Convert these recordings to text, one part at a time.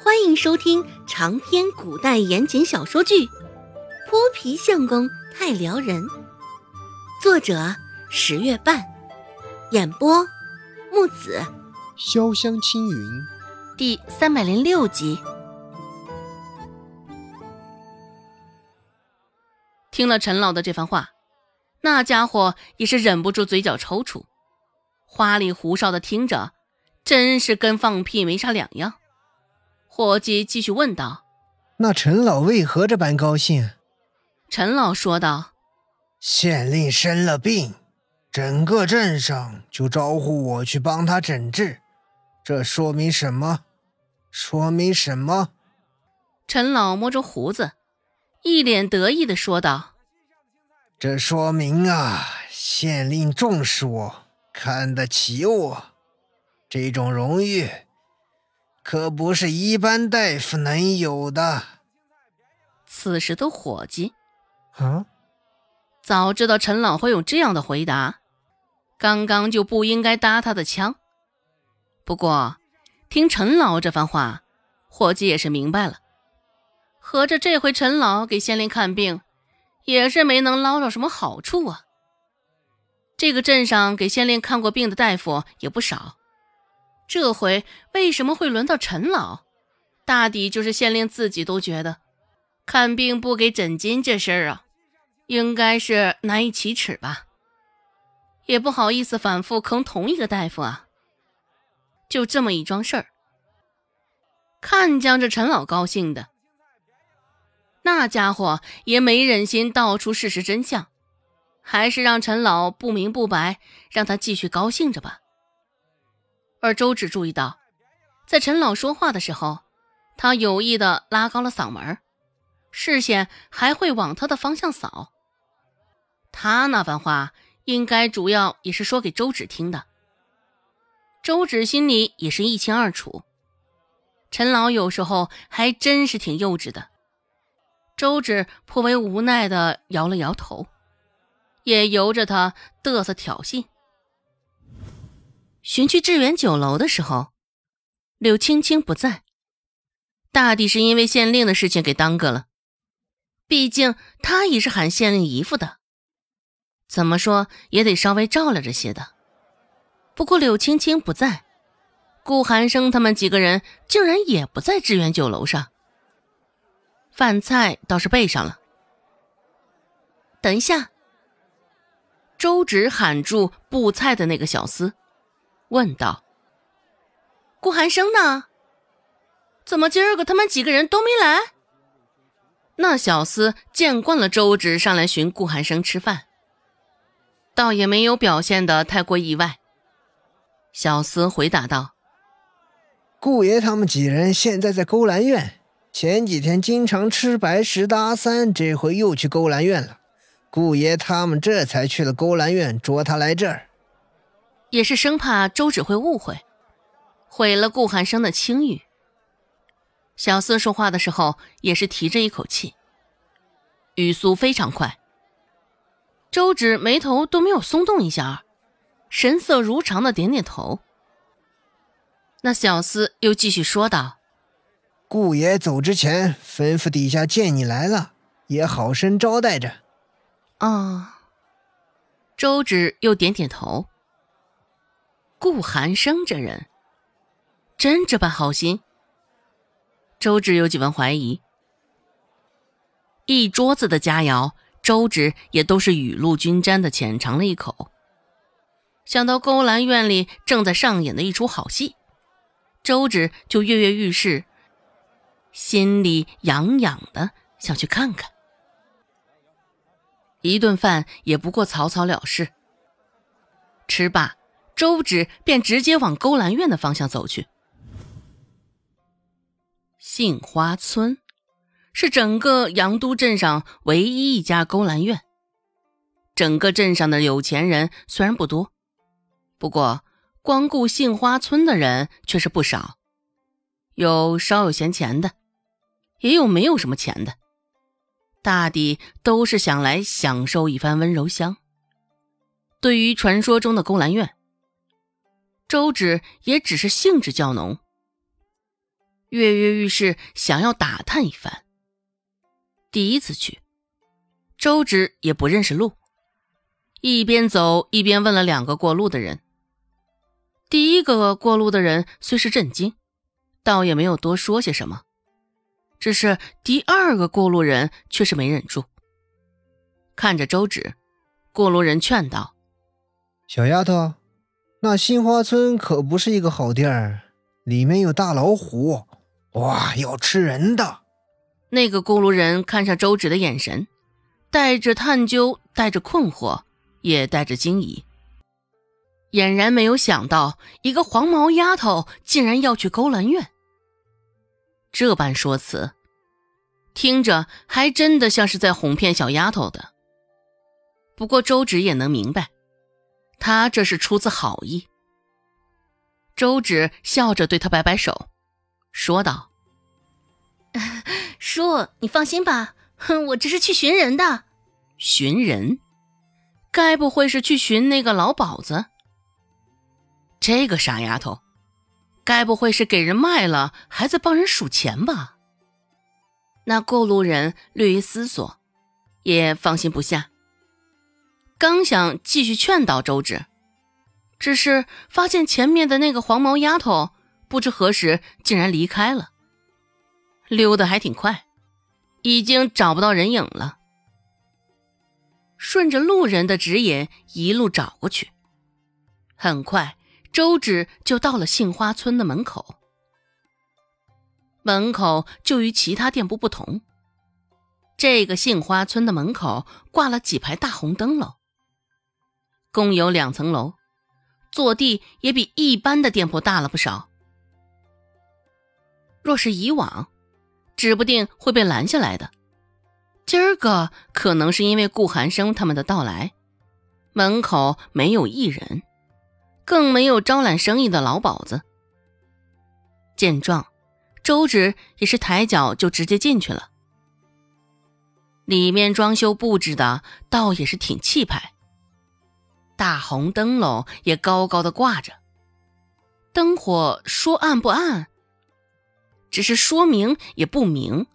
欢迎收听长篇古代言情小说剧《泼皮相公太撩人》，作者十月半，演播木子潇湘青云，第三百零六集。听了陈老的这番话，那家伙也是忍不住嘴角抽搐，花里胡哨的听着，真是跟放屁没啥两样。伙计继续问道：“那陈老为何这般高兴？”陈老说道：“县令生了病，整个镇上就招呼我去帮他诊治，这说明什么？说明什么？”陈老摸着胡子，一脸得意的说道：“这说明啊，县令重视我，看得起我，这种荣誉。”可不是一般大夫能有的。此时的伙计，啊，早知道陈老会有这样的回答，刚刚就不应该搭他的腔。不过，听陈老这番话，伙计也是明白了，合着这回陈老给县令看病，也是没能捞着什么好处啊。这个镇上给县令看过病的大夫也不少。这回为什么会轮到陈老？大抵就是县令自己都觉得，看病不给诊金这事儿啊，应该是难以启齿吧。也不好意思反复坑同一个大夫啊。就这么一桩事儿，看将这陈老高兴的，那家伙也没忍心道出事实真相，还是让陈老不明不白，让他继续高兴着吧。而周芷注意到，在陈老说话的时候，他有意的拉高了嗓门，视线还会往他的方向扫。他那番话应该主要也是说给周芷听的。周芷心里也是一清二楚，陈老有时候还真是挺幼稚的。周芷颇为无奈的摇了摇头，也由着他嘚瑟挑衅。寻去致远酒楼的时候，柳青青不在，大抵是因为县令的事情给耽搁了。毕竟她也是喊县令姨父的，怎么说也得稍微照料着些的。不过柳青青不在，顾寒生他们几个人竟然也不在致远酒楼上。饭菜倒是备上了。等一下，周芷喊住布菜的那个小厮。问道：“顾寒生呢？怎么今儿个他们几个人都没来？”那小厮见惯了周芷上来寻顾寒生吃饭，倒也没有表现的太过意外。小厮回答道：“顾爷他们几人现在在勾栏院，前几天经常吃白食的阿三，这回又去勾栏院了。顾爷他们这才去了勾栏院，捉他来这儿。”也是生怕周芷会误会，毁了顾寒生的清誉。小厮说话的时候也是提着一口气，语速非常快。周芷眉头都没有松动一下，神色如常的点点头。那小厮又继续说道：“顾爷走之前吩咐底下见你来了，也好生招待着。”啊，周芷又点点头。顾寒生这人，真这般好心？周芷有几分怀疑。一桌子的佳肴，周芷也都是雨露均沾的浅尝了一口。想到勾栏院里正在上演的一出好戏，周芷就跃跃欲试，心里痒痒的，想去看看。一顿饭也不过草草了事。吃罢。周芷便直接往勾栏院的方向走去。杏花村是整个阳都镇上唯一一家勾栏院。整个镇上的有钱人虽然不多，不过光顾杏花村的人却是不少，有稍有闲钱的，也有没有什么钱的，大抵都是想来享受一番温柔乡。对于传说中的勾栏院。周芷也只是兴致较浓。跃跃欲试，想要打探一番。第一次去，周芷也不认识路，一边走一边问了两个过路的人。第一个过路的人虽是震惊，倒也没有多说些什么，只是第二个过路人却是没忍住，看着周芷，过路人劝道：“小丫头，那杏花村可不是一个好地儿，里面有大老虎，哇，要吃人的。”那个咕噜人看上周芷的眼神，带着探究，带着困惑，也带着惊疑，俨然没有想到一个黄毛丫头竟然要去勾栏院。这般说辞，听着还真的像是在哄骗小丫头的。不过周芷也能明白，他这是出自好意。周芷笑着对他摆摆手，说道。叔，你放心吧，哼，我这是去寻人的。寻人？该不会是去寻那个老鸨子？这个傻丫头，该不会是给人卖了，还在帮人数钱吧？那过路人略一思索，也放心不下，刚想继续劝导周芷，只是发现前面的那个黄毛丫头不知何时竟然离开了。溜得还挺快，已经找不到人影了。顺着路人的指引一路找过去，很快周芷就到了杏花村的门口。门口就与其他店铺不同，这个杏花村的门口挂了几排大红灯笼，共有两层楼，坐地也比一般的店铺大了不少。若是以往，指不定会被拦下来的。今儿个可能是因为顾寒生他们的到来，门口没有一人，更没有招揽生意的老鸨子。见状，周芷也是抬脚就直接进去了。里面装修布置的倒也是挺气派，大红灯笼也高高的挂着，灯火说暗不暗。只是说明也不明，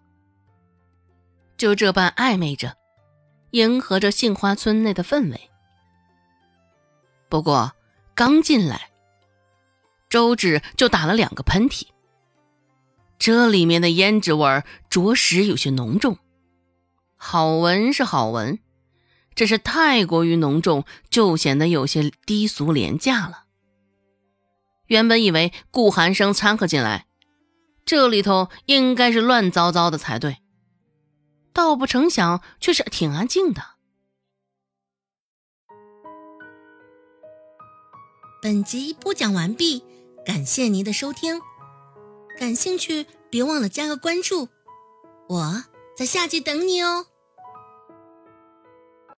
就这般暧昧着，迎合着杏花村内的氛围。不过刚进来，周芷就打了两个喷嚏。这里面的胭脂味儿着实有些浓重，好闻是好闻，只是太过于浓重，就显得有些低俗廉价了。原本以为顾寒生掺和进来。这里头应该是乱糟糟的才对，倒不成想却是挺安静的。本集播讲完毕，感谢您的收听，感兴趣别忘了加个关注，我在下集等你哦。